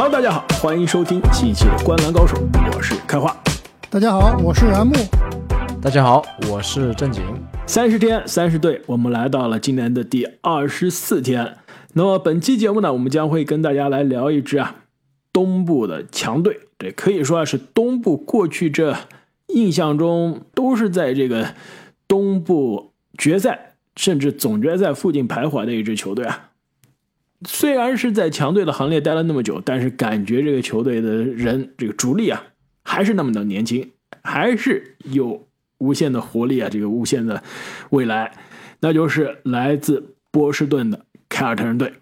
Hello，大家好，欢迎收听新一期的《观篮高手》，我是开花。大家好，我是然木。大家好，我是正经。三十天，三十队，我们来到了今年的第二十四天。那么本期节目呢，我们将会跟大家来聊一支啊东部的强队。这可以说啊是东部过去这印象中都是在这个东部决赛甚至总决赛附近徘徊的一支球队啊。虽然是在强队的行列待了那么久，但是感觉这个球队的人这个主力啊还是那么的年轻，还是有无限的活力啊，这个无限的未来，那就是来自波士顿的凯尔特人队。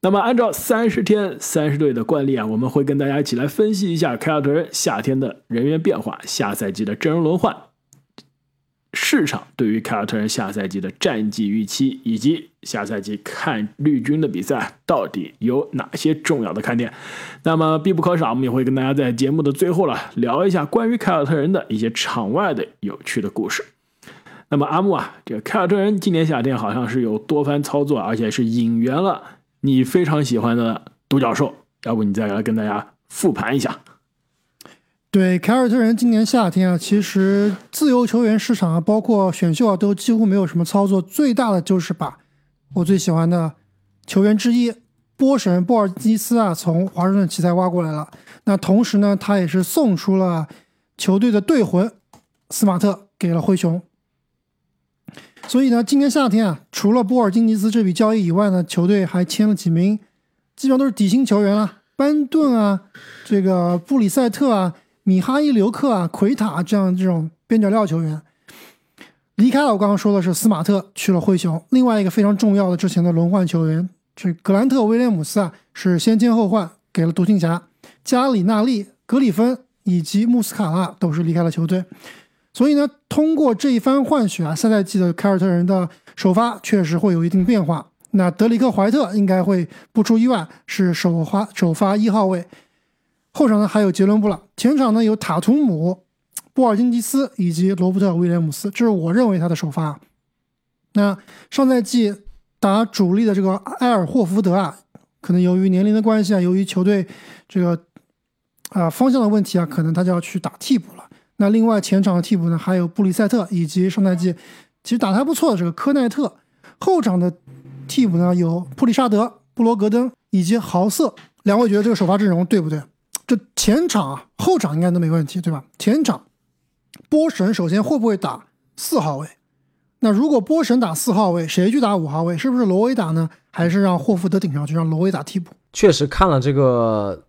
那么，按照三十天三十队的惯例啊，我们会跟大家一起来分析一下凯尔特人夏天的人员变化、下赛季的阵容轮换、市场对于凯尔特人下赛季的战绩预期，以及下赛季看绿军的比赛到底有哪些重要的看点。那么必不可少，我们也会跟大家在节目的最后了聊一下关于凯尔特人的一些场外的有趣的故事。那么阿木啊，这个凯尔特人今年夏天好像是有多番操作，而且是引援了。你非常喜欢的独角兽，要不你再来跟大家复盘一下？对，凯尔特人今年夏天啊，其实自由球员市场啊，包括选秀啊，都几乎没有什么操作。最大的就是把我最喜欢的球员之一波神波尔基斯啊，从华盛顿奇才挖过来了。那同时呢，他也是送出了球队的队魂斯马特给了灰熊。所以呢，今年夏天啊，除了波尔津吉斯这笔交易以外呢，球队还签了几名，基本上都是底薪球员了，班顿啊，这个布里塞特啊，米哈伊留克啊，奎塔这样这种边角料球员离开了。我刚刚说的是斯马特去了灰熊，另外一个非常重要的之前的轮换球员，这格兰特威廉姆斯啊，是先签后换给了独行侠，加里纳利、格里芬以及穆斯卡纳都是离开了球队。所以呢，通过这一番换血啊，下赛季的凯尔特人的首发确实会有一定变化。那德里克·怀特应该会不出意外是首发首发一号位，后场呢还有杰伦·布朗，前场呢有塔图姆、波尔津吉斯以及罗伯特·威廉姆斯，这是我认为他的首发。那上赛季打主力的这个埃尔霍福德啊，可能由于年龄的关系啊，由于球队这个啊方向的问题啊，可能他就要去打替补了。那另外前场的替补呢，还有布里塞特以及上赛季其实打得还不错的这个科奈特。后场的替补呢有普里沙德、布罗格登以及豪瑟。两位觉得这个首发阵容对不对？这前场啊，后场应该都没问题，对吧？前场波神首先会不会打四号位？那如果波神打四号位，谁去打五号位？是不是罗威打呢？还是让霍福德顶上去，让罗威打替补？确实看了这个。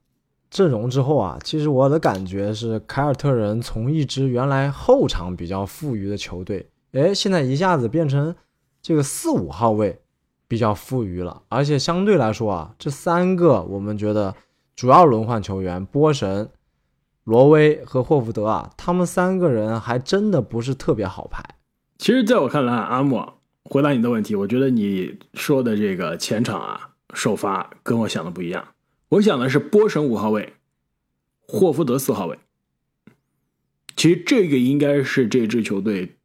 阵容之后啊，其实我的感觉是，凯尔特人从一支原来后场比较富裕的球队，哎，现在一下子变成这个四五号位比较富裕了。而且相对来说啊，这三个我们觉得主要轮换球员波神、罗威和霍福德啊，他们三个人还真的不是特别好排。其实，在我看来，阿莫回答你的问题，我觉得你说的这个前场啊首发跟我想的不一样。我想的是波神五号位，霍福德四号位。其实这个应该是这支球队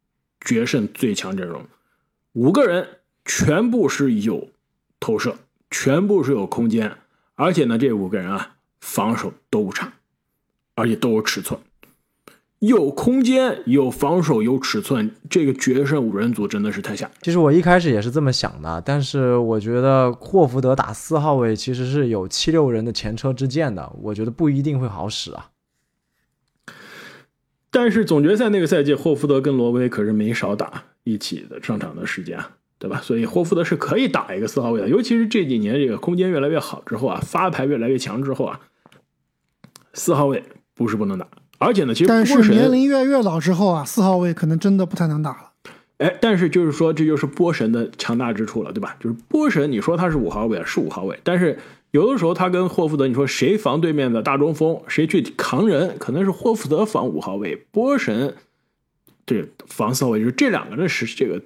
决胜最强阵容，五个人全部是有投射，全部是有空间，而且呢，这五个人啊防守都不差，而且都有尺寸。有空间，有防守，有尺寸，这个决胜五人组真的是太吓。其实我一开始也是这么想的，但是我觉得霍福德打四号位其实是有七六人的前车之鉴的，我觉得不一定会好使啊。但是总决赛那个赛季，霍福德跟罗威可是没少打一起的上场的时间，对吧？所以霍福德是可以打一个四号位的，尤其是这几年这个空间越来越好之后啊，发牌越来越强之后啊，四号位不是不能打。而且呢，其实但是年龄越来越老之后啊，四号位可能真的不太能打了。哎，但是就是说，这就是波神的强大之处了，对吧？就是波神，你说他是五号位是五号位，但是有的时候他跟霍福德，你说谁防对面的大中锋，谁去扛人，可能是霍福德防五号位，波神这防四号位，就是这两个人是这个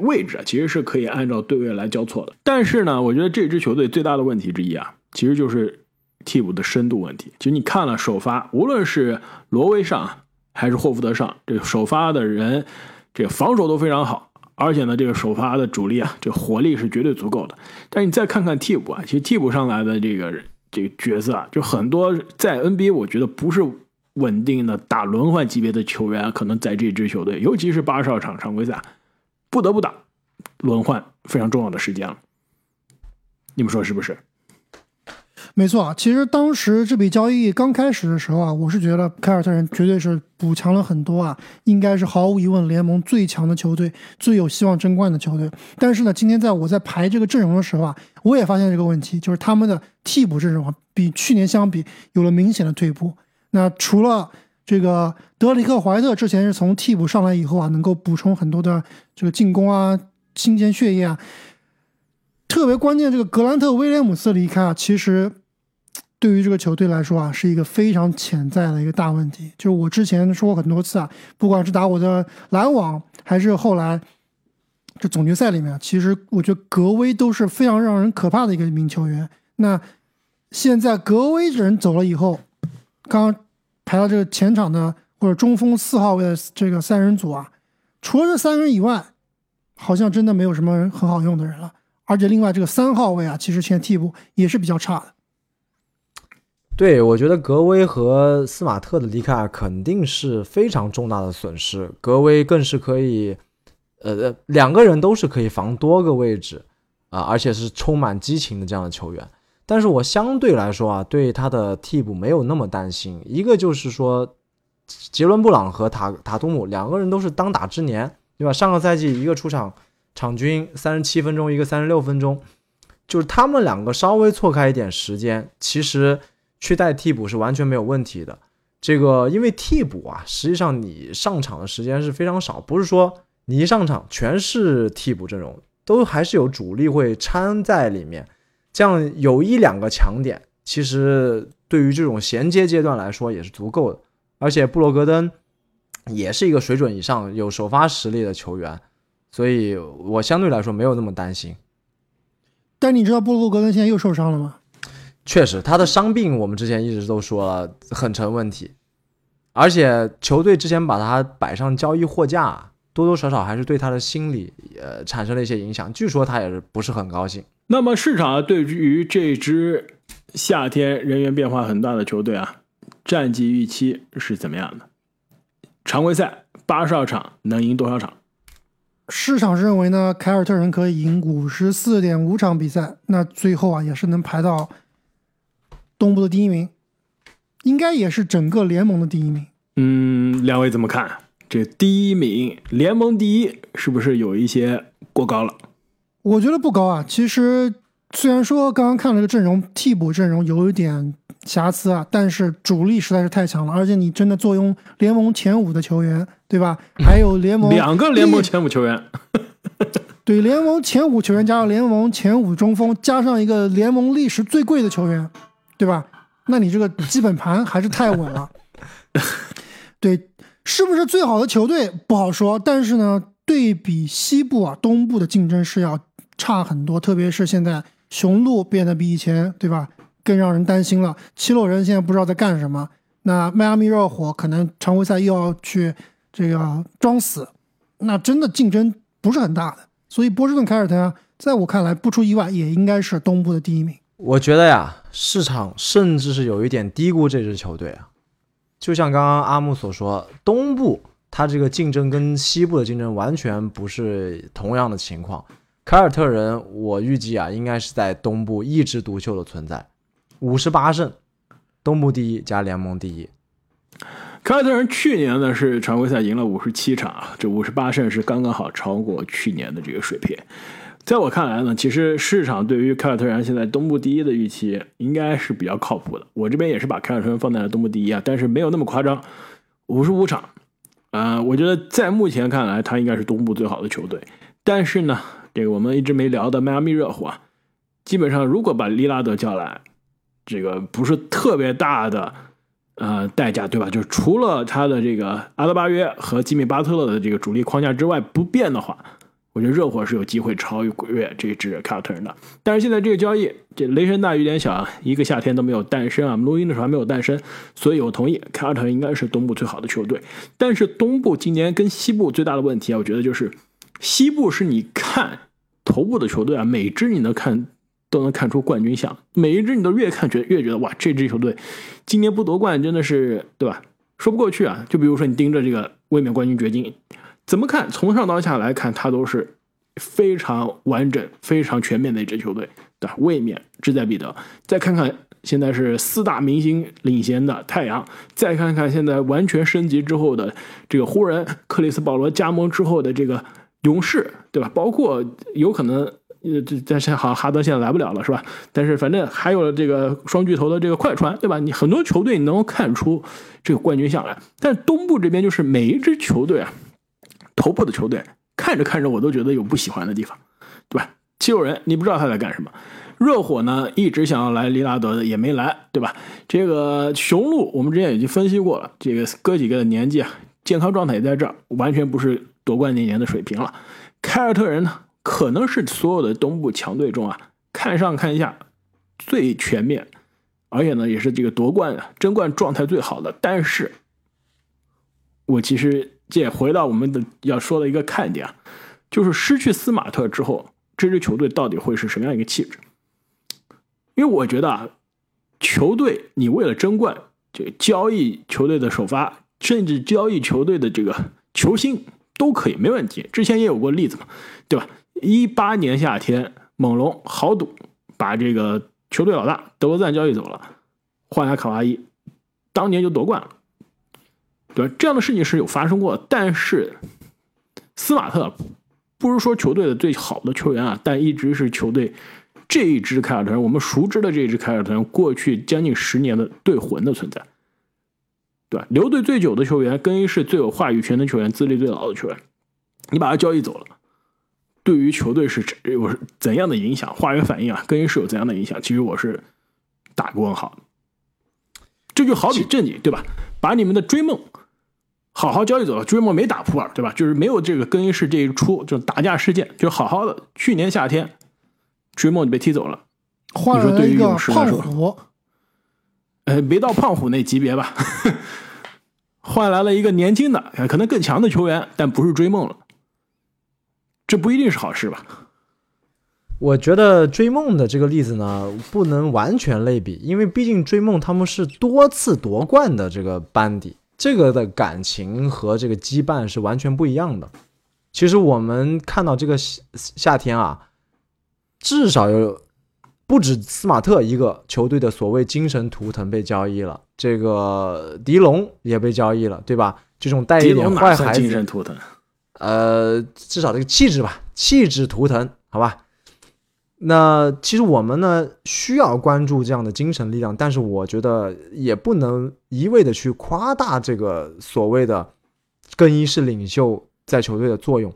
位置啊，其实是可以按照对位来交错的。但是呢，我觉得这支球队最大的问题之一啊，其实就是。替补的深度问题，其实你看了首发，无论是罗威上还是霍福德上，这首发的人，这个防守都非常好，而且呢，这个首发的主力啊，这火力是绝对足够的。但是你再看看替补啊，其实替补上来的这个这个角色啊，就很多在 NBA 我觉得不是稳定的打轮换级别的球员，可能在这支球队，尤其是八十二场常规赛，不得不打轮换非常重要的时间了。你们说是不是？没错啊，其实当时这笔交易刚开始的时候啊，我是觉得凯尔特人绝对是补强了很多啊，应该是毫无疑问联盟最强的球队，最有希望争冠的球队。但是呢，今天在我在排这个阵容的时候啊，我也发现这个问题，就是他们的替补阵容，比去年相比有了明显的退步。那除了这个德里克·怀特之前是从替补上来以后啊，能够补充很多的这个进攻啊、新鲜血液啊，特别关键这个格兰特·威廉姆斯离开啊，其实。对于这个球队来说啊，是一个非常潜在的一个大问题。就是我之前说过很多次啊，不管是打我的篮网，还是后来这总决赛里面，其实我觉得格威都是非常让人可怕的一个一名球员。那现在格威人走了以后，刚刚排到这个前场的或者中锋四号位的这个三人组啊，除了这三人以外，好像真的没有什么很好用的人了。而且另外这个三号位啊，其实现在替补也是比较差的。对，我觉得格威和斯马特的离开肯定是非常重大的损失。格威更是可以，呃，两个人都是可以防多个位置啊，而且是充满激情的这样的球员。但是我相对来说啊，对他的替补没有那么担心。一个就是说，杰伦布朗和塔塔图姆两个人都是当打之年，对吧？上个赛季一个出场场均三十七分钟，一个三十六分钟，就是他们两个稍微错开一点时间，其实。去带替补是完全没有问题的。这个因为替补啊，实际上你上场的时间是非常少，不是说你一上场全是替补阵容，都还是有主力会掺在里面。这样有一两个强点，其实对于这种衔接阶段来说也是足够的。而且布罗格登也是一个水准以上、有首发实力的球员，所以我相对来说没有那么担心。但你知道布罗格登现在又受伤了吗？确实，他的伤病我们之前一直都说了很成问题，而且球队之前把他摆上交易货架，多多少少还是对他的心理呃产生了一些影响。据说他也是不是很高兴。那么市场对于这支夏天人员变化很大的球队啊，战绩预期是怎么样的？常规赛八十二场能赢多少场？市场认为呢，凯尔特人可以赢五十四点五场比赛，那最后啊也是能排到。东部的第一名，应该也是整个联盟的第一名。嗯，两位怎么看？这第一名，联盟第一，是不是有一些过高了？我觉得不高啊。其实虽然说刚刚看了个阵容，替补阵容有一点瑕疵啊，但是主力实在是太强了。而且你真的坐拥联盟前五的球员，对吧？还有联盟两个联盟前五球员，对，联盟前五球员加上联盟前五中锋，加上一个联盟历史最贵的球员。对吧？那你这个基本盘还是太稳了。对，是不是最好的球队不好说。但是呢，对比西部啊，东部的竞争是要差很多。特别是现在雄鹿变得比以前，对吧，更让人担心了。七六人现在不知道在干什么。那迈阿密热火可能常规赛又要去这个装死，那真的竞争不是很大的。所以波士顿凯尔特人，在我看来，不出意外也应该是东部的第一名。我觉得呀，市场甚至是有一点低估这支球队啊。就像刚刚阿木所说，东部它这个竞争跟西部的竞争完全不是同样的情况。凯尔特人，我预计啊，应该是在东部一枝独秀的存在，五十八胜，东部第一加联盟第一。凯尔特人去年呢是常规赛赢了五十七场，这五十八胜是刚刚好超过去年的这个水平。在我看来呢，其实市场对于凯尔特人现在东部第一的预期应该是比较靠谱的。我这边也是把凯尔特人放在了东部第一啊，但是没有那么夸张，五十五场，啊，我觉得在目前看来，他应该是东部最好的球队。但是呢，这个我们一直没聊的迈阿密热火，基本上如果把利拉德叫来，这个不是特别大的呃代价，对吧？就是除了他的这个阿德巴约和吉米巴特勒的这个主力框架之外不变的话。我觉得热火是有机会超越这支凯尔特人的，但是现在这个交易，这雷声大雨点小啊，一个夏天都没有诞生啊，录音的时候还没有诞生，所以我同意凯尔特人应该是东部最好的球队。但是东部今年跟西部最大的问题啊，我觉得就是西部是你看头部的球队啊，每支你能看都能看出冠军相。每一支你都越看觉越觉得哇，这支球队今年不夺冠真的是对吧？说不过去啊。就比如说你盯着这个卫冕冠军掘金，怎么看？从上到下来看，它都是非常完整、非常全面的一支球队，对吧？卫冕志在必得。再看看现在是四大明星领衔的太阳，再看看现在完全升级之后的这个湖人，克里斯保罗加盟之后的这个勇士，对吧？包括有可能。呃，这但是好像哈登现在来不了了，是吧？但是反正还有这个双巨头的这个快船，对吧？你很多球队你能够看出这个冠军相来。但东部这边就是每一支球队啊，头部的球队看着看着我都觉得有不喜欢的地方，对吧？七六人你不知道他在干什么，热火呢一直想要来利拉德的也没来，对吧？这个雄鹿我们之前已经分析过了，这个哥几个的年纪啊，健康状态也在这儿，完全不是夺冠那年的水平了。凯尔特人呢？可能是所有的东部强队中啊，看上看下最全面，而且呢也是这个夺冠争冠状态最好的。但是，我其实也回到我们的要说的一个看点啊，就是失去斯马特之后，这支球队到底会是什么样一个气质？因为我觉得啊，球队你为了争冠，这个交易球队的首发，甚至交易球队的这个球星都可以没问题。之前也有过例子嘛，对吧？一八年夏天，猛龙豪赌把这个球队老大德罗赞交易走了，换来卡哇伊，当年就夺冠了，对吧？这样的事情是有发生过，但是斯马特不是说球队的最好的球员啊，但一直是球队这一支凯尔特人，我们熟知的这一支凯尔特人过去将近十年的队魂的存在，对吧？留队最久的球员，更衣室最有话语权的球员，资历最老的球员，你把他交易走了。对于球队是有怎样的影响？化学反应啊，更衣室有怎样的影响？其实我是打个问号。这就好比正经对吧？把你们的追梦好好交易走了，追梦没打普尔对吧？就是没有这个更衣室这一出就打架事件，就好好的。去年夏天追梦就被踢走了，换了一个胖虎，呃，没到胖虎那级别吧？换来了一个年轻的，可能更强的球员，但不是追梦了。这不一定是好事吧？我觉得追梦的这个例子呢，不能完全类比，因为毕竟追梦他们是多次夺冠的这个班底，这个的感情和这个羁绊是完全不一样的。其实我们看到这个夏夏天啊，至少有不止斯马特一个球队的所谓精神图腾被交易了，这个狄龙也被交易了，对吧？这种带一点坏孩子精神图腾。呃，至少这个气质吧，气质图腾，好吧。那其实我们呢需要关注这样的精神力量，但是我觉得也不能一味的去夸大这个所谓的更衣室领袖在球队的作用。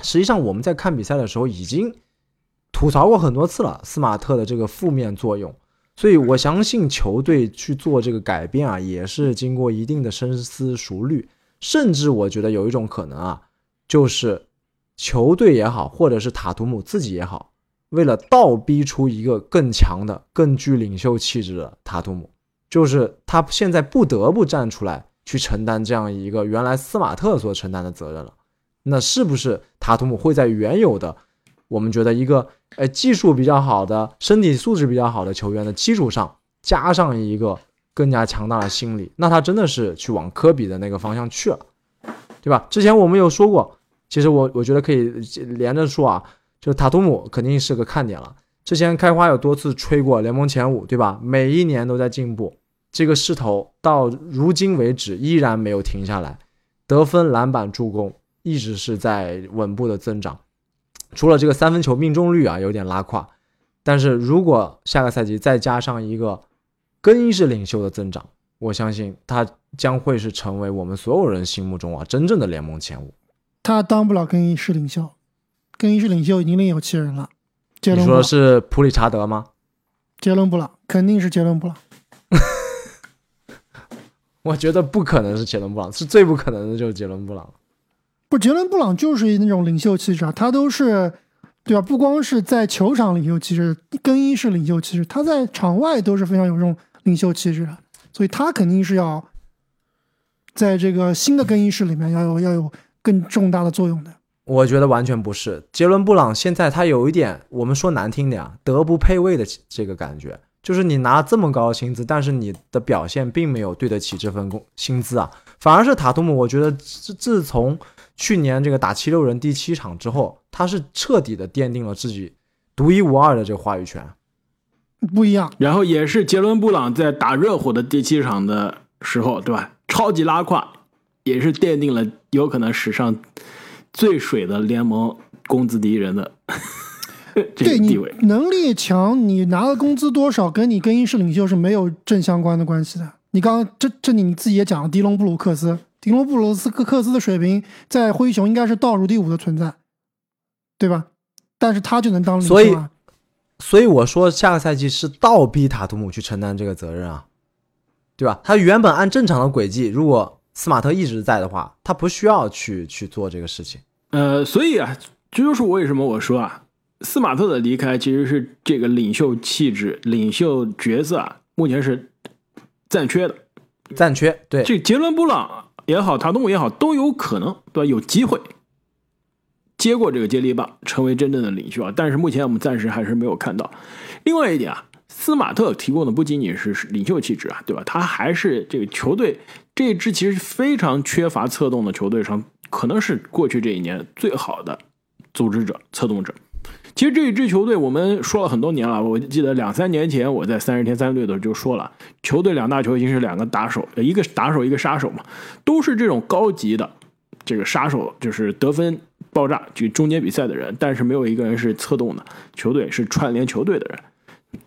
实际上我们在看比赛的时候已经吐槽过很多次了，斯马特的这个负面作用。所以我相信球队去做这个改变啊，也是经过一定的深思熟虑，甚至我觉得有一种可能啊。就是球队也好，或者是塔图姆自己也好，为了倒逼出一个更强的、更具领袖气质的塔图姆，就是他现在不得不站出来去承担这样一个原来斯马特所承担的责任了。那是不是塔图姆会在原有的我们觉得一个呃技术比较好的、身体素质比较好的球员的基础上，加上一个更加强大的心理？那他真的是去往科比的那个方向去了，对吧？之前我们有说过。其实我我觉得可以连着说啊，就塔图姆肯定是个看点了。之前开花有多次吹过联盟前五，对吧？每一年都在进步，这个势头到如今为止依然没有停下来，得分、篮板、助攻一直是在稳步的增长。除了这个三分球命中率啊有点拉胯，但是如果下个赛季再加上一个更衣室领袖的增长，我相信他将会是成为我们所有人心目中啊真正的联盟前五。他当不了更衣室领袖，更衣室领袖已经另有其人了。杰伦，你说是普里查德吗？杰伦布朗肯定是杰伦布朗。我觉得不可能是杰伦布朗，是最不可能的就是杰伦布朗。不，杰伦布朗就是那种领袖气质啊，他都是对吧？不光是在球场领袖气质，更衣室领袖气质，他在场外都是非常有这种领袖气质的，所以他肯定是要在这个新的更衣室里面要有要有。更重大的作用的。我觉得完全不是。杰伦布朗现在他有一点，我们说难听点啊，德不配位的这个感觉，就是你拿这么高的薪资，但是你的表现并没有对得起这份工薪资啊。反而是塔图姆，我觉得自自从去年这个打七六人第七场之后，他是彻底的奠定了自己独一无二的这个话语权。不一样。然后也是杰伦布朗在打热火的第七场的时候，对吧？超级拉胯，也是奠定了有可能史上最水的联盟工资第一人的 这对你个地位。能力强，你拿的工资多少，跟你更衣室领袖是没有正相关的关系的。你刚刚这这里你自己也讲了，迪隆布鲁克斯，迪隆布鲁斯克克斯的水平在灰熊应该是倒数第五的存在，对吧？但是他就能当领所以袖啊。所以我说下个赛季是倒逼塔图姆去承担这个责任啊，对吧？他原本按正常的轨迹，如果斯马特一直在的话，他不需要去去做这个事情。呃，所以啊，这就是为什么我说啊，斯马特的离开其实是这个领袖气质、领袖角色啊，目前是暂缺的。暂缺，对，这杰伦布朗也好，塔图姆也好，都有可能对吧？有机会接过这个接力棒，成为真正的领袖啊。但是目前我们暂时还是没有看到。另外一点啊，斯马特提供的不仅仅是领袖气质啊，对吧？他还是这个球队这支其实非常缺乏策动的球队上，可能是过去这一年最好的组织者、策动者。其实这一支球队我们说了很多年了，我记得两三年前我在三十天三队的时候就说了，球队两大球星是两个打手，一个打手。一个杀手嘛，都是这种高级的这个杀手，就是得分爆炸就中间比赛的人，但是没有一个人是策动的，球队是串联球队的人。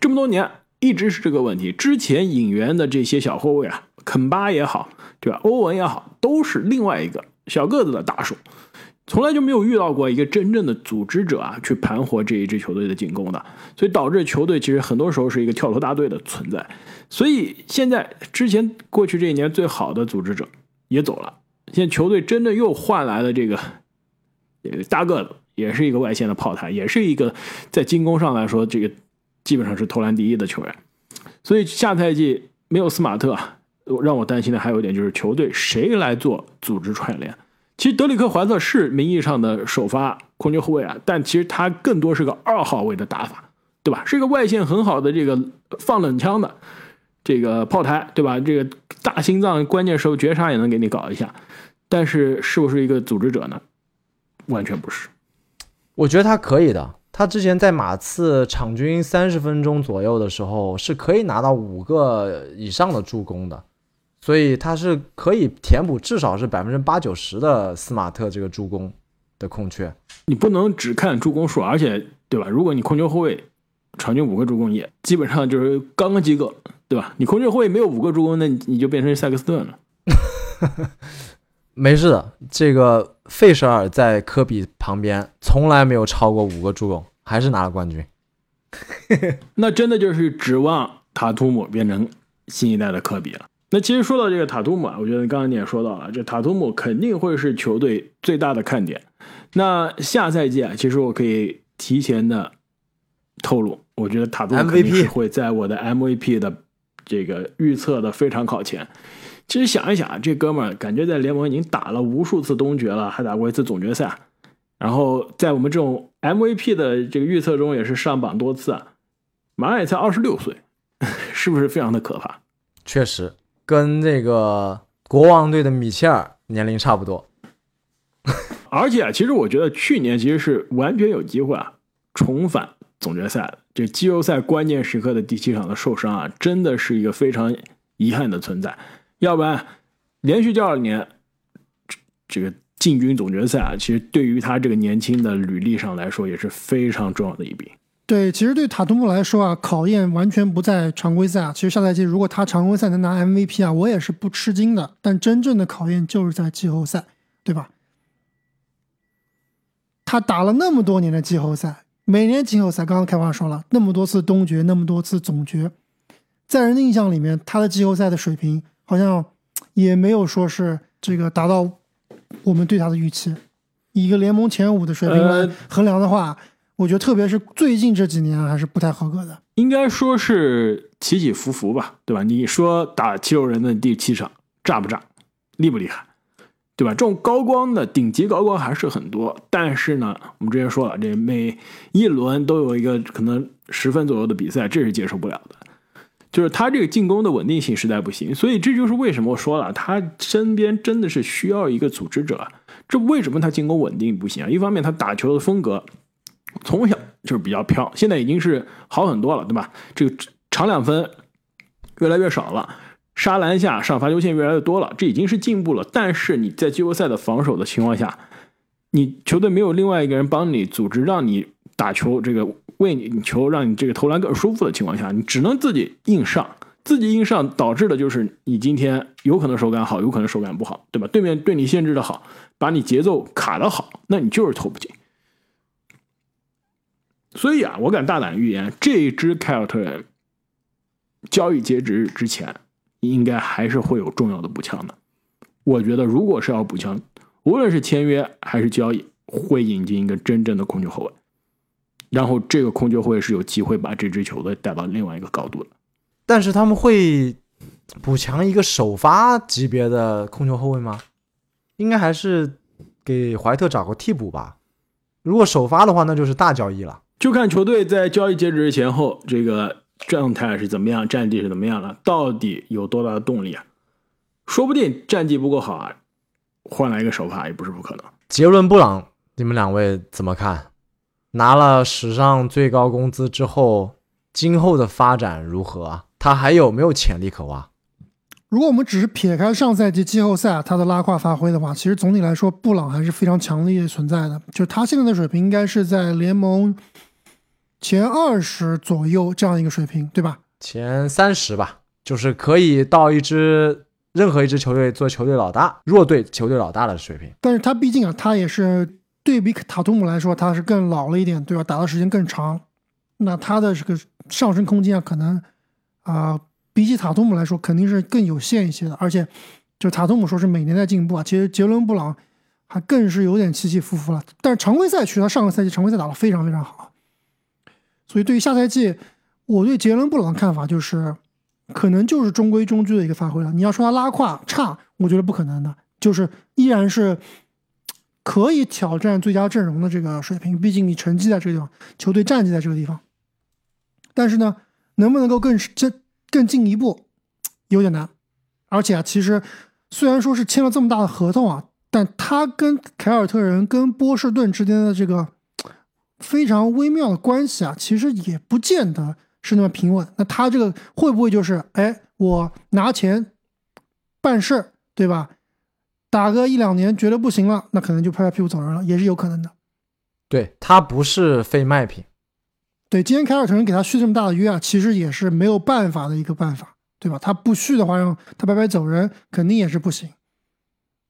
这么多年一直是这个问题。之前引援的这些小后卫啊，肯巴也好，对吧？欧文也好，都是另外一个小个子的打手，从来就没有遇到过一个真正的组织者啊，去盘活这一支球队的进攻的，所以导致球队其实很多时候是一个跳投大队的存在。所以现在之前过去这一年最好的组织者也走了，现在球队真的又换来了这个这个大个子，也是一个外线的炮台，也是一个在进攻上来说这个基本上是投篮第一的球员。所以下赛季没有斯马特，让我担心的还有一点就是球队谁来做组织串联。其实德里克·怀特是名义上的首发控球后卫啊，但其实他更多是个二号位的打法，对吧？是一个外线很好的这个放冷枪的这个炮台，对吧？这个大心脏关键时候绝杀也能给你搞一下，但是是不是一个组织者呢？完全不是。我觉得他可以的。他之前在马刺场均三十分钟左右的时候，是可以拿到五个以上的助攻的，所以他是可以填补至少是百分之八九十的斯马特这个助攻的空缺。你不能只看助攻数，而且对吧？如果你控球后卫场均五个助攻也基本上就是刚刚及格，对吧？你控球后卫没有五个助攻，那你你就变成塞克斯顿了。没事的，这个费舍尔在科比旁边从来没有超过五个助攻，还是拿了冠军。那真的就是指望塔图姆变成新一代的科比了。那其实说到这个塔图姆啊，我觉得刚刚你也说到了，这塔图姆肯定会是球队最大的看点。那下赛季啊，其实我可以提前的透露，我觉得塔图姆肯定是会在我的 MVP 的这个预测的非常靠前。其实想一想啊，这哥们儿感觉在联盟已经打了无数次东决了，还打过一次总决赛，然后在我们这种 MVP 的这个预测中也是上榜多次啊，马上也才二十六岁，是不是非常的可怕？确实，跟这个国王队的米切尔年龄差不多。而且啊，其实我觉得去年其实是完全有机会啊重返总决赛的。这季后赛关键时刻的第七场的受伤啊，真的是一个非常遗憾的存在。要不然，连续第二年这个进军总决赛啊，其实对于他这个年轻的履历上来说也是非常重要的一笔。对，其实对塔图姆来说啊，考验完全不在常规赛啊。其实下赛季如果他常规赛能拿 MVP 啊，我也是不吃惊的。但真正的考验就是在季后赛，对吧？他打了那么多年的季后赛，每年季后赛，刚刚开话说了，那么多次东决，那么多次总决，在人的印象里面，他的季后赛的水平好像也没有说是这个达到我们对他的预期。以一个联盟前五的水平来衡量的话，我觉得特别是最近这几年还是不太合格的。应该说是起起伏伏吧，对吧？你说打七六人的第七场炸不炸，厉不厉害？对吧？这种高光的顶级高光还是很多，但是呢，我们之前说了，这每一轮都有一个可能十分左右的比赛，这是接受不了的。就是他这个进攻的稳定性实在不行，所以这就是为什么我说了，他身边真的是需要一个组织者。这为什么他进攻稳定不行啊？一方面他打球的风格从小就是比较飘，现在已经是好很多了，对吧？这个长两分越来越少了，杀篮下上罚球线越来越多了，这已经是进步了。但是你在季后赛的防守的情况下，你球队没有另外一个人帮你组织，让你打球这个。为你球让你这个投篮更舒服的情况下，你只能自己硬上，自己硬上导致的就是你今天有可能手感好，有可能手感不好，对吧？对面对你限制的好，把你节奏卡的好，那你就是投不进。所以啊，我敢大胆预言，这一支凯尔特人交易截止日之前，应该还是会有重要的补强的。我觉得，如果是要补强，无论是签约还是交易，会引进一个真正的控球后卫。然后这个控球会是有机会把这支球队带到另外一个高度的，但是他们会补强一个首发级别的控球后卫吗？应该还是给怀特找个替补吧。如果首发的话，那就是大交易了。就看球队在交易截止日前后这个状态是怎么样，战绩是怎么样了，到底有多大的动力啊？说不定战绩不够好啊，换来一个首发也不是不可能。杰伦布朗，你们两位怎么看？拿了史上最高工资之后，今后的发展如何啊？他还有没有潜力可挖？如果我们只是撇开上赛季季后赛他的拉胯发挥的话，其实总体来说，布朗还是非常强力存在的。就他现在的水平，应该是在联盟前二十左右这样一个水平，对吧？前三十吧，就是可以到一支任何一支球队做球队老大、弱队球队老大的水平。但是他毕竟啊，他也是。对比塔图姆来说，他是更老了一点，对吧？打的时间更长，那他的这个上升空间啊，可能啊，比起塔图姆来说，肯定是更有限一些的。而且，就塔图姆说是每年在进步啊，其实杰伦布朗还更是有点起起伏伏了。但是常规赛区，他上个赛季常规赛打得非常非常好，所以对于下赛季，我对杰伦布朗的看法就是，可能就是中规中矩的一个发挥了。你要说他拉胯差，我觉得不可能的，就是依然是。可以挑战最佳阵容的这个水平，毕竟你成绩在这个地方，球队战绩在这个地方。但是呢，能不能够更这更进一步，有点难。而且啊，其实虽然说是签了这么大的合同啊，但他跟凯尔特人、跟波士顿之间的这个非常微妙的关系啊，其实也不见得是那么平稳。那他这个会不会就是，哎，我拿钱办事儿，对吧？打个一两年觉得不行了，那可能就拍拍屁股走人了，也是有可能的。对他不是非卖品。对，今天凯尔特人给他续这么大的约啊，其实也是没有办法的一个办法，对吧？他不续的话，让他白白走人，肯定也是不行。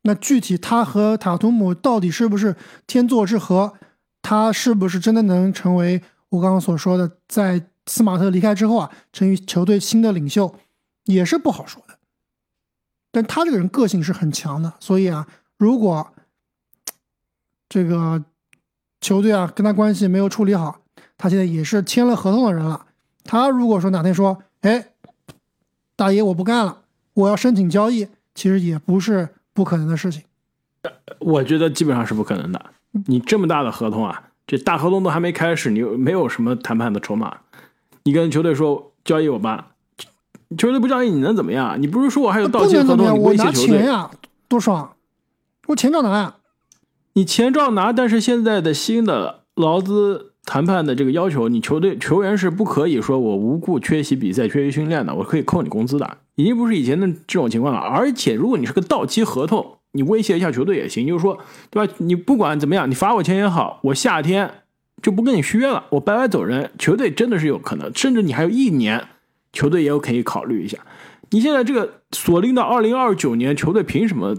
那具体他和塔图姆到底是不是天作之合？他是不是真的能成为我刚刚所说的，在斯马特离开之后啊，成为球队新的领袖，也是不好说的。但他这个人个性是很强的，所以啊，如果这个球队啊跟他关系没有处理好，他现在也是签了合同的人了。他如果说哪天说，哎，大爷我不干了，我要申请交易，其实也不是不可能的事情。我觉得基本上是不可能的。你这么大的合同啊，这大合同都还没开始，你没有什么谈判的筹码，你跟球队说交易我吧。球队不交易你能怎么样？你不是说我还有到期合同，你威胁球队呀？多爽！我钱照拿呀。你钱照拿，但是现在的新的劳资谈判的这个要求，你球队球员是不可以说我无故缺席比赛、缺席训练的，我可以扣你工资的，已经不是以前的这种情况了。而且如果你是个到期合同，你威胁一下球队也行，就是说，对吧？你不管怎么样，你罚我钱也好，我夏天就不跟你续约了，我白白走人。球队真的是有可能，甚至你还有一年。球队也有可以考虑一下，你现在这个锁定到二零二九年，球队凭什么，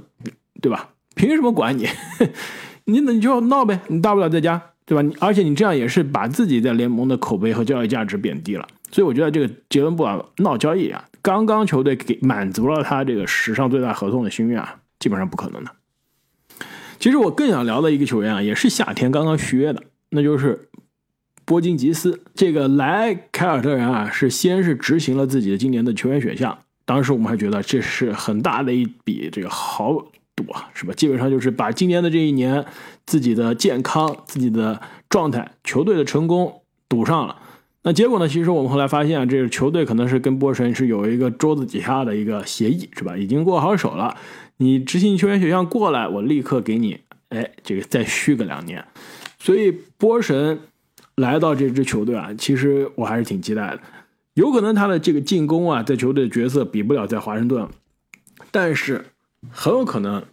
对吧？凭什么管你？你那你就闹呗，你大不了在家，对吧？你而且你这样也是把自己在联盟的口碑和交易价值贬低了。所以我觉得这个杰伦布朗闹交易啊，刚刚球队给满足了他这个史上最大合同的心愿啊，基本上不可能的。其实我更想聊的一个球员啊，也是夏天刚刚续约的，那就是。波金吉斯这个来凯尔特人啊，是先是执行了自己的今年的球员选项。当时我们还觉得这是很大的一笔这个豪赌啊，是吧？基本上就是把今年的这一年自己的健康、自己的状态、球队的成功赌上了。那结果呢？其实我们后来发现啊，这个球队可能是跟波神是有一个桌子底下的一个协议，是吧？已经握好手了。你执行球员选项过来，我立刻给你，哎，这个再续个两年。所以波神来到这支球队啊，其实我还是挺期待的。有可能他的这个进攻啊，在球队的角色比不了在华盛顿，但是很有可能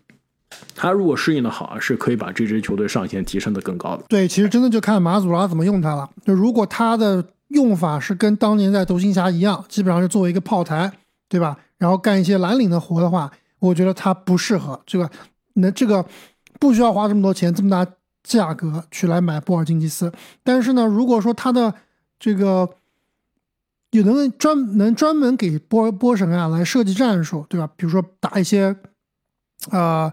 他如果适应的好，是可以把这支球队上限提升的更高的。对，其实真的就看马祖拉怎么用他了。就如果他的用法是跟当年在独行侠一样，基本上是作为一个炮台，对吧？然后干一些蓝领的活的话，我觉得他不适合这个。那这个不需要花这么多钱，这么大价格去来买波尔津吉斯。但是呢，如果说他的这个有能专能专门给波波神啊来设计战术，对吧？比如说打一些啊。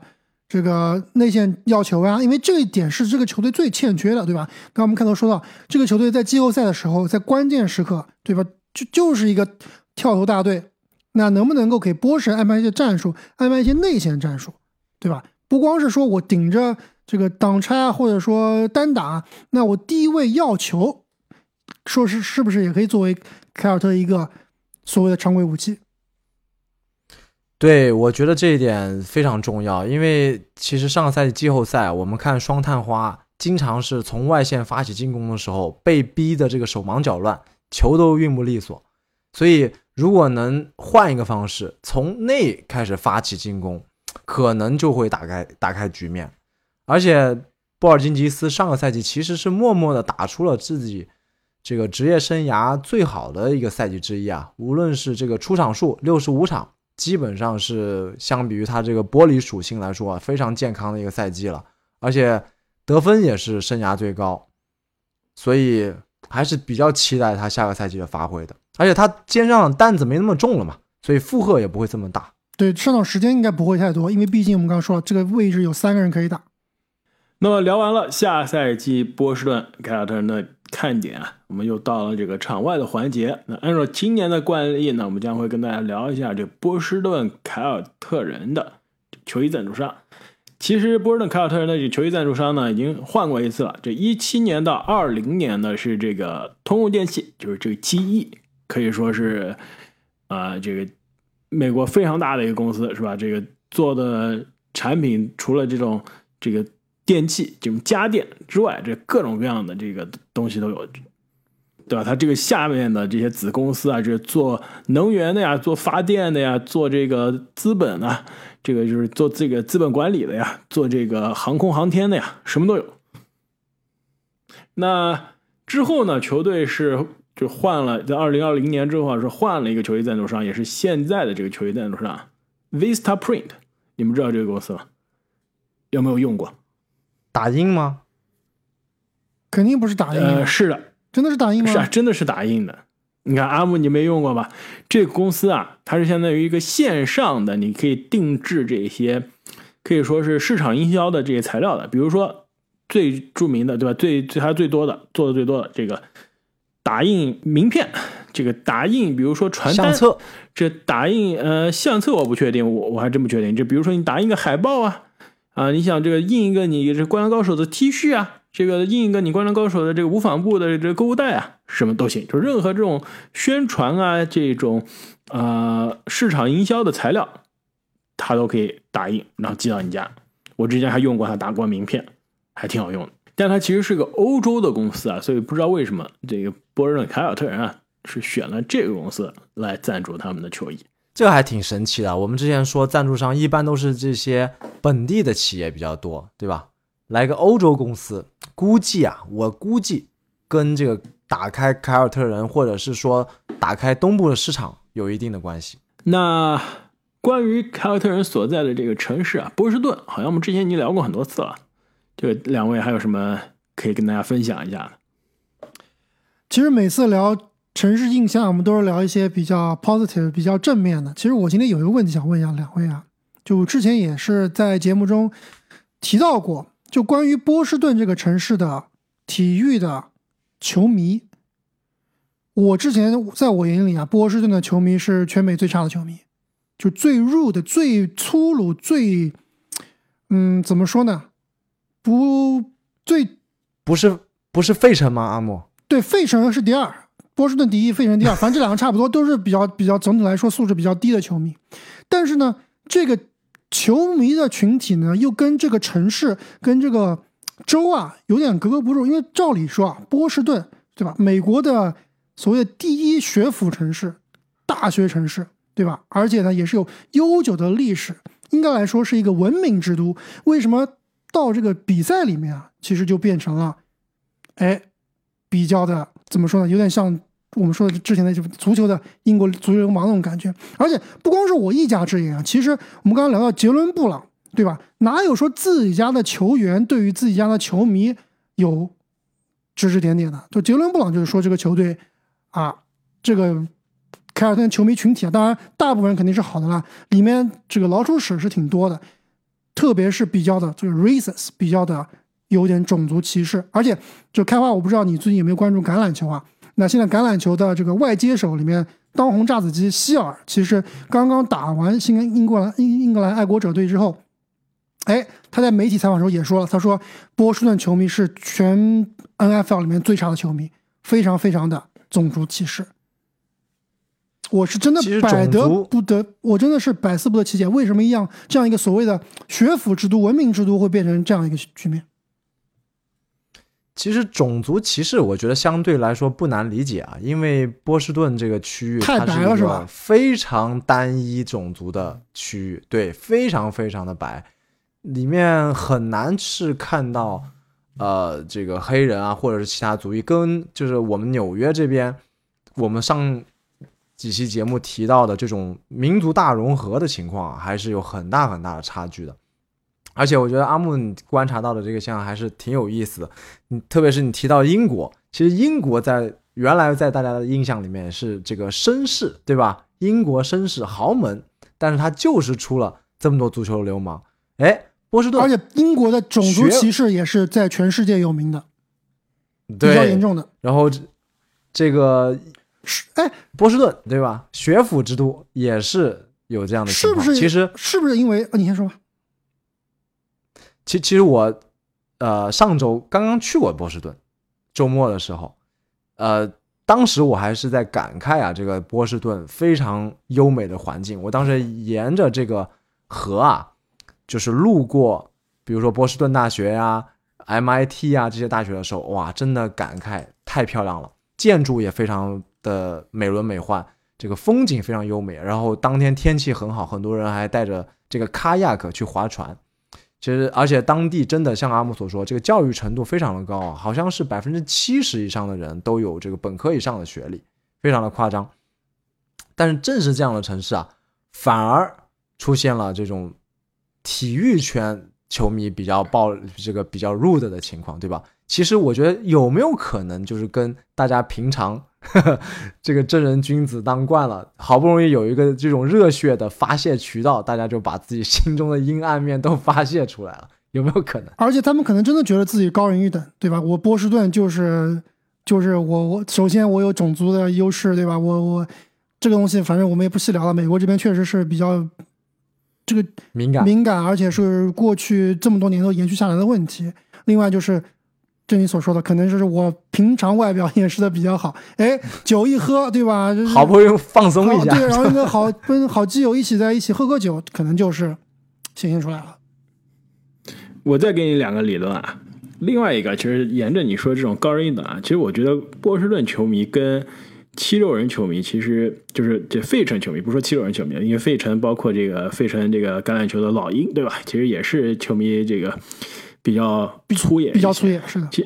这个内线要求啊，因为这一点是这个球队最欠缺的，对吧？刚刚我们看到说到这个球队在季后赛的时候，在关键时刻，对吧？就就是一个跳投大队，那能不能够给波神安排一些战术，安排一些内线战术，对吧？不光是说我顶着这个挡拆啊，或者说单打，那我低位要球，说是是不是也可以作为凯尔特一个所谓的常规武器？对，我觉得这一点非常重要，因为其实上个赛季季后赛，我们看双探花经常是从外线发起进攻的时候，被逼的这个手忙脚乱，球都运不利索。所以如果能换一个方式，从内开始发起进攻，可能就会打开打开局面。而且波尔津吉斯上个赛季其实是默默的打出了自己这个职业生涯最好的一个赛季之一啊，无论是这个出场数六十五场。基本上是相比于他这个玻璃属性来说啊，非常健康的一个赛季了，而且得分也是生涯最高，所以还是比较期待他下个赛季的发挥的。而且他肩上担子没那么重了嘛，所以负荷也不会这么大。对，上场时间应该不会太多，因为毕竟我们刚刚说了，这个位置有三个人可以打。那么聊完了下赛季波士顿凯尔特人的。看点啊，我们又到了这个场外的环节。那按照今年的惯例呢，我们将会跟大家聊一下这波士顿凯尔特人的球衣赞助商。其实波士顿凯尔特人的这球衣赞助商呢，已经换过一次了。这一七年到二零年呢，是这个通用电器，就是这个 GE，可以说是啊，这个美国非常大的一个公司，是吧？这个做的产品除了这种这个。电器这种家电之外，这各种各样的这个东西都有，对吧？它这个下面的这些子公司啊，这做能源的呀，做发电的呀，做这个资本啊，这个就是做这个资本管理的呀，做这个航空航天的呀，什么都有。那之后呢，球队是就换了，在二零二零年之后啊，是换了一个球衣赞助商，也是现在的这个球衣赞助商，Vista Print。你们知道这个公司吗？有没有用过？打印吗？肯定不是打印。呃，是的，真的是打印吗？是啊，真的是打印的。你看阿木，你没用过吧？这个公司啊，它是相当于一个线上的，你可以定制这些，可以说是市场营销的这些材料的。比如说最著名的，对吧？最最它最多的，做的最多的这个打印名片，这个打印，比如说传单、相册。这打印呃相册我不确定，我我还真不确定。就比如说你打印个海报啊。啊，你想这个印一个你这《灌篮高手》的 T 恤啊，这个印一个你《灌篮高手》的这个无纺布的这个购物袋啊，什么都行，就任何这种宣传啊，这种呃市场营销的材料，它都可以打印，然后寄到你家。我之前还用过它打过名片，还挺好用的。但它其实是个欧洲的公司啊，所以不知道为什么这个波士顿凯尔特人啊是选了这个公司来赞助他们的球衣。这个还挺神奇的。我们之前说赞助商一般都是这些本地的企业比较多，对吧？来个欧洲公司，估计啊，我估计跟这个打开凯尔特人或者是说打开东部的市场有一定的关系。那关于凯尔特人所在的这个城市啊，波士顿，好像我们之前已经聊过很多次了。这两位还有什么可以跟大家分享一下？其实每次聊。城市印象，我们都是聊一些比较 positive、比较正面的。其实我今天有一个问题想问一下两位啊，就之前也是在节目中提到过，就关于波士顿这个城市的体育的球迷。我之前在我眼里啊，波士顿的球迷是全美最差的球迷，就最入的、最粗鲁、最嗯，怎么说呢？不最不是不是费城吗？阿莫对，费城是第二，波士顿第一，费城第二，反正这两个差不多，都是比较比较总体来说素质比较低的球迷。但是呢，这个球迷的群体呢，又跟这个城市跟这个州啊有点格格不入，因为照理说啊，波士顿对吧？美国的所谓的第一学府城市、大学城市，对吧？而且呢，也是有悠久的历史，应该来说是一个文明之都。为什么到这个比赛里面啊，其实就变成了，哎，比较的怎么说呢？有点像我们说的之前的就足球的英国足球流氓那种感觉。而且不光是我一家之言啊，其实我们刚刚聊到杰伦布朗，对吧？哪有说自己家的球员对于自己家的球迷有指指点点的？就杰伦布朗就是说这个球队啊，这个凯尔特人球迷群体啊，当然大部分人肯定是好的啦，里面这个老鼠屎是挺多的，特别是比较的这个 racist，比较的有点种族歧视，而且就开花，我不知道你最近有没有关注橄榄球啊？那现在橄榄球的这个外接手里面，当红炸子鸡希尔，其实刚刚打完新英格兰英英格兰爱国者队之后，哎，他在媒体采访时候也说了，他说波士顿球迷是全 NFL 里面最差的球迷，非常非常的种族歧视。我是真的百得不得，我真的是百思不得其解，为什么一样这样一个所谓的学府之都、文明之都会变成这样一个局面？其实种族歧视，我觉得相对来说不难理解啊，因为波士顿这个区域太它是一个白了是吧非常单一种族的区域，对，非常非常的白，里面很难是看到呃这个黑人啊或者是其他族裔，跟就是我们纽约这边我们上几期节目提到的这种民族大融合的情况啊，还是有很大很大的差距的。而且我觉得阿木你观察到的这个现象还是挺有意思的，你特别是你提到英国，其实英国在原来在大家的印象里面是这个绅士，对吧？英国绅士豪门，但是他就是出了这么多足球流氓。哎，波士顿，而且英国的种族歧视也是在全世界有名的，比较严，重的。然后这这个是哎，波士顿，对吧？学府之都也是有这样的情况。是不是？其实是不是因为？啊你先说吧。其其实我，呃，上周刚刚去过波士顿，周末的时候，呃，当时我还是在感慨啊，这个波士顿非常优美的环境。我当时沿着这个河啊，就是路过，比如说波士顿大学呀、MIT 啊这些大学的时候，哇，真的感慨太漂亮了，建筑也非常的美轮美奂，这个风景非常优美。然后当天天气很好，很多人还带着这个卡亚克去划船。其实，而且当地真的像阿木所说，这个教育程度非常的高啊，好像是百分之七十以上的人都有这个本科以上的学历，非常的夸张。但是正是这样的城市啊，反而出现了这种体育圈球迷比较暴这个比较 rude 的情况，对吧？其实我觉得有没有可能就是跟大家平常呵 呵这个正人君子当惯了，好不容易有一个这种热血的发泄渠道，大家就把自己心中的阴暗面都发泄出来了，有没有可能？而且他们可能真的觉得自己高人一等，对吧？我波士顿就是就是我我首先我有种族的优势，对吧？我我这个东西反正我们也不细聊了。美国这边确实是比较这个敏感，敏感，而且是过去这么多年都延续下来的问题。另外就是。正你所说的，可能就是我平常外表掩饰的比较好，哎，酒一喝，对吧？就是好不容易放松一下，对，然后跟好跟好基友一起在一起喝喝酒，可能就是显现出来了。我再给你两个理论啊，另外一个其实沿着你说这种高人一等啊，其实我觉得波士顿球迷跟七六人球迷其实就是这费城球迷，不说七六人球迷，因为费城包括这个费城这个橄榄球的老鹰，对吧？其实也是球迷这个比较粗野，比较粗野，是的。其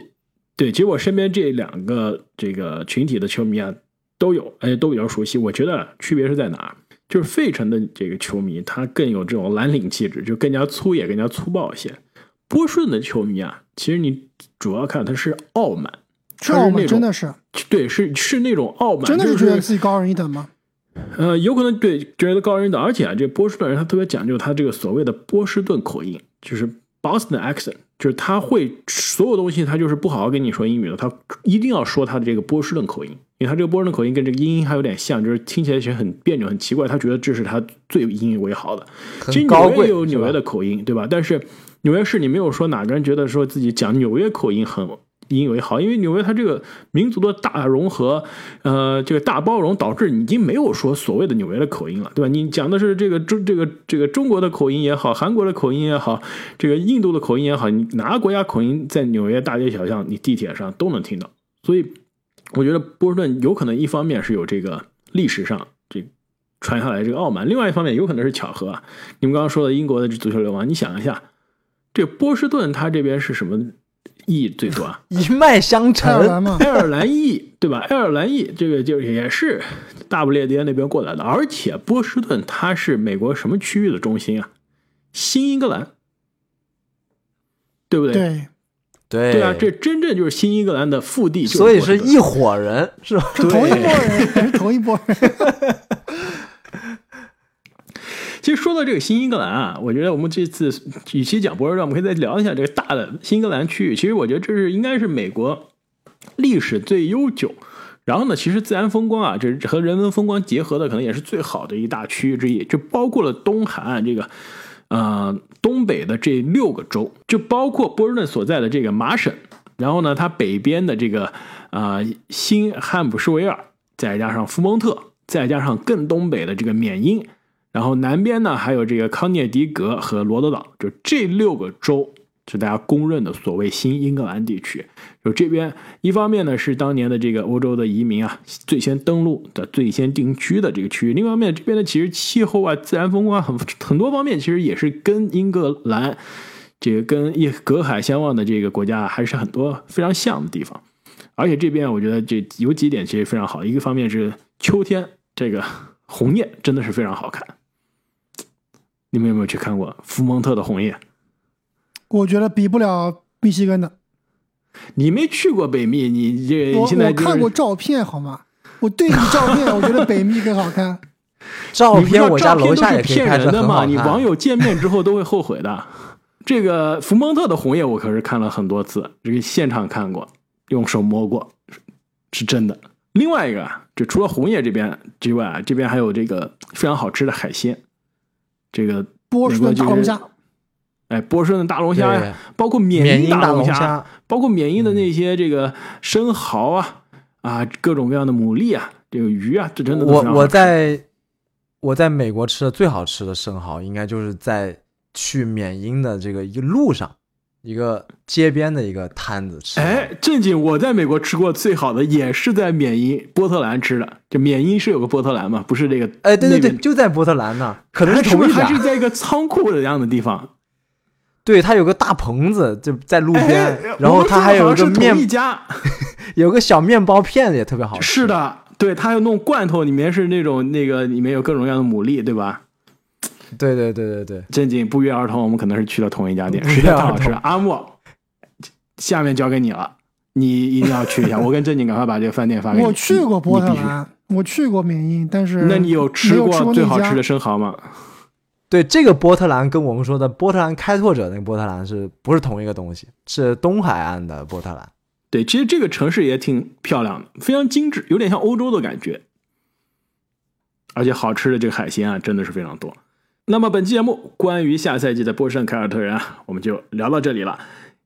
对，其实我身边这两个这个群体的球迷啊都有，而且都比较熟悉。我觉得区别是在哪儿？就是费城的这个球迷，他更有这种蓝领气质，就更加粗野、更加粗暴一些。波士顿的球迷啊，其实你主要看他是傲慢，是傲慢，真的是，对，是是那种傲慢，真的是就觉得自己高人一等吗？呃，有可能对觉得高人一等，而且啊，这波士顿人他特别讲究他这个所谓的波士顿口音，就是 Boston accent，就是他会所有东西他就是不好好跟你说英语的，他一定要说他的这个波士顿口音，因为他这个波士顿口音跟这个英音还有点像，就是听起来其实很别扭、很奇怪，他觉得这是他最引以为豪的。其实纽约也有纽约的口音，对吧？但是纽约市你没有说哪个人觉得说自己讲纽约口音很因为好，因为纽约它这个民族的大融合，呃，这个大包容，导致已经没有说所谓的纽约的口音了，对吧？你讲的是这个中这个这个中国的口音也好，韩国的口音也好，这个印度的口音也好，你哪个国家口音在纽约大街小巷、你地铁上都能听到。所以，我觉得波士顿有可能一方面是有这个历史上这传下来这个傲慢，另外一方面有可能是巧合啊。你们刚刚说的英国的足球流氓，你想一下，这波士顿它这边是什么？裔最多啊，一脉相承，爱尔兰嘛，爱尔兰裔对吧？爱尔兰裔这个就也是大不列颠那边过来的，而且波士顿它是美国什么区域的中心啊？新英格兰，对不对？对，对对啊，这真正就是新英格兰的腹地，所以是一伙人，是吧？是同一拨人，是同一拨人。其实说到这个新英格兰啊，我觉得我们这次与其讲博士顿，我们可以再聊一下这个大的新英格兰区域。其实我觉得这是应该是美国历史最悠久，然后呢，其实自然风光啊，这和人文风光结合的可能也是最好的一大区域之一，就包括了东海岸这个呃东北的这六个州，就包括波士顿所在的这个麻省，然后呢，它北边的这个、呃新汉普士维尔，再加上福蒙特，再加上更东北的这个缅因。然后南边呢，还有这个康涅狄格和罗德岛，就这六个州是大家公认的所谓新英格兰地区。就这边一方面呢是当年的这个欧洲的移民啊最先登陆的、最先定居的这个区域；另一方面这边呢其实气候啊、自然风光很很多方面其实也是跟英格兰这个跟一隔海相望的这个国家还是很多非常像的地方。而且这边我觉得这有几点其实非常好，一个方面是秋天这个红叶真的是非常好看。你们有没有去看过福蒙特的红叶？我觉得比不了密西根的。你没去过北密，你这我现在、就是、我看过照片，好吗？我对比照片，我觉得北密更好看。照片我家照片楼下也骗人的嘛？你网。友见面之后都会后悔的。这个福蒙特的红叶我可是看了很多次，这个现场看过，用手摸过，是真的。另外一个啊，就除了红叶这边之外啊，这边还有这个非常好吃的海鲜，这个波士的大龙虾，哎，波士的大龙虾呀，包括缅因大龙龙虾，包括缅因的那些这个生蚝啊、啊各种各样的牡蛎啊，这个鱼啊，这真的我我在我在美国吃的最好吃的生蚝，应该就是在去缅因的这个一路上，一个街边的一个摊子吃。哎，正经，我在美国吃过最好的也是在缅因波特兰吃的。就缅因是有个波特兰嘛，不是这个哎，对对对，就在波特兰呢，可能还是同一家。是还是在一个仓库的样的地方？对，它有个大棚子，就在路边，哎然后它还有个面同一家，有个小面包片也特别好吃。是的，对，它要弄罐头，里面是那种那个里面有各种各样的牡蛎，对吧？对对对对对，正经不约而同，我们可能是去了同一家店，实在太好吃。阿莫，下面交给你了，你一定要去一下。我跟正经赶快把这个饭店发给你。我去过波特兰，我去过缅因，但是那你有吃没有吃过最好吃的生蚝吗？对这个波特兰跟我们说的波特兰开拓者那个波特兰是不是同一个东西？是东海岸的波特兰。对，其实这个城市也挺漂亮的，非常精致，有点像欧洲的感觉。而且好吃的这个海鲜啊，真的是非常多。那么本期节目关于下赛季的波士顿凯尔特人啊，我们就聊到这里了。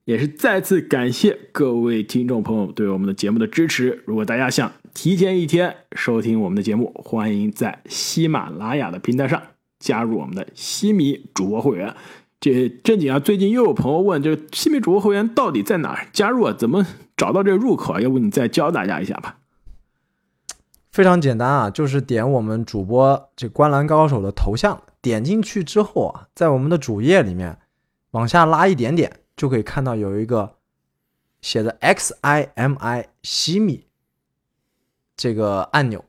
也是再次感谢各位听众朋友对我们的节目的支持。如果大家想提前一天收听我们的节目，欢迎在喜马拉雅的平台上加入我们的西米主播会员。这正经啊，最近又有朋友问，这个西米主播会员到底在哪儿加入啊？怎么找到这个入口啊？要不你再教大家一下吧？非常简单啊，就是点我们主播这观澜高手的头像，点进去之后啊，在我们的主页里面往下拉一点点，就可以看到有一个写着 X I M I 西米这个按钮，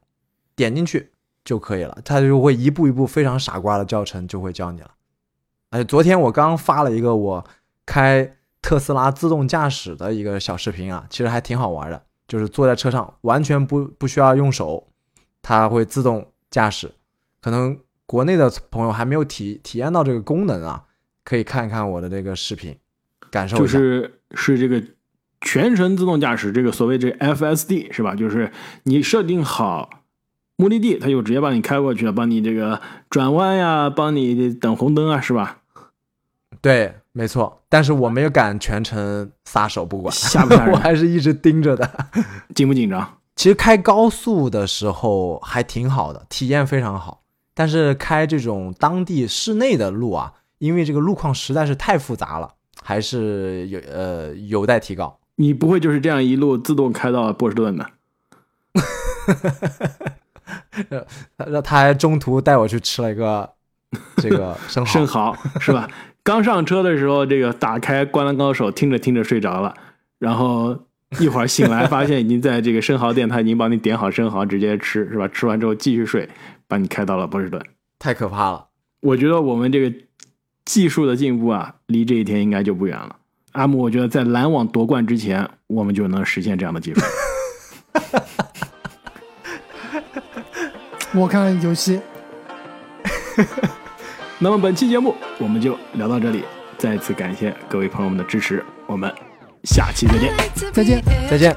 点进去就可以了，它就会一步一步非常傻瓜的教程就会教你了。哎昨天我刚发了一个我开特斯拉自动驾驶的一个小视频啊，其实还挺好玩的。就是坐在车上完全不不需要用手，它会自动驾驶。可能国内的朋友还没有体体验到这个功能啊，可以看一看我的这个视频，感受一下。就是是这个全程自动驾驶，这个所谓这个 FSD 是吧？就是你设定好目的地，它就直接帮你开过去了，帮你这个转弯呀，帮你等红灯啊，是吧？对，没错，但是我没有敢全程撒手不管，吓不吓人 我还是一直盯着的。紧不紧张？其实开高速的时候还挺好的，体验非常好。但是开这种当地室内的路啊，因为这个路况实在是太复杂了，还是有呃有待提高。你不会就是这样一路自动开到波士顿的？他他还中途带我去吃了一个 这个生蚝，生蚝是吧？刚上车的时候，这个打开《灌篮高手》，听着听着睡着了，然后一会儿醒来，发现已经在这个生蚝店，他已经帮你点好生蚝，直接吃是吧？吃完之后继续睡，把你开到了波士顿。太可怕了。我觉得我们这个技术的进步啊，离这一天应该就不远了。阿姆，我觉得在篮网夺冠之前，我们就能实现这样的技术。我看游戏。那么本期节目我们就聊到这里，再次感谢各位朋友们的支持，我们下期再见。再见再见。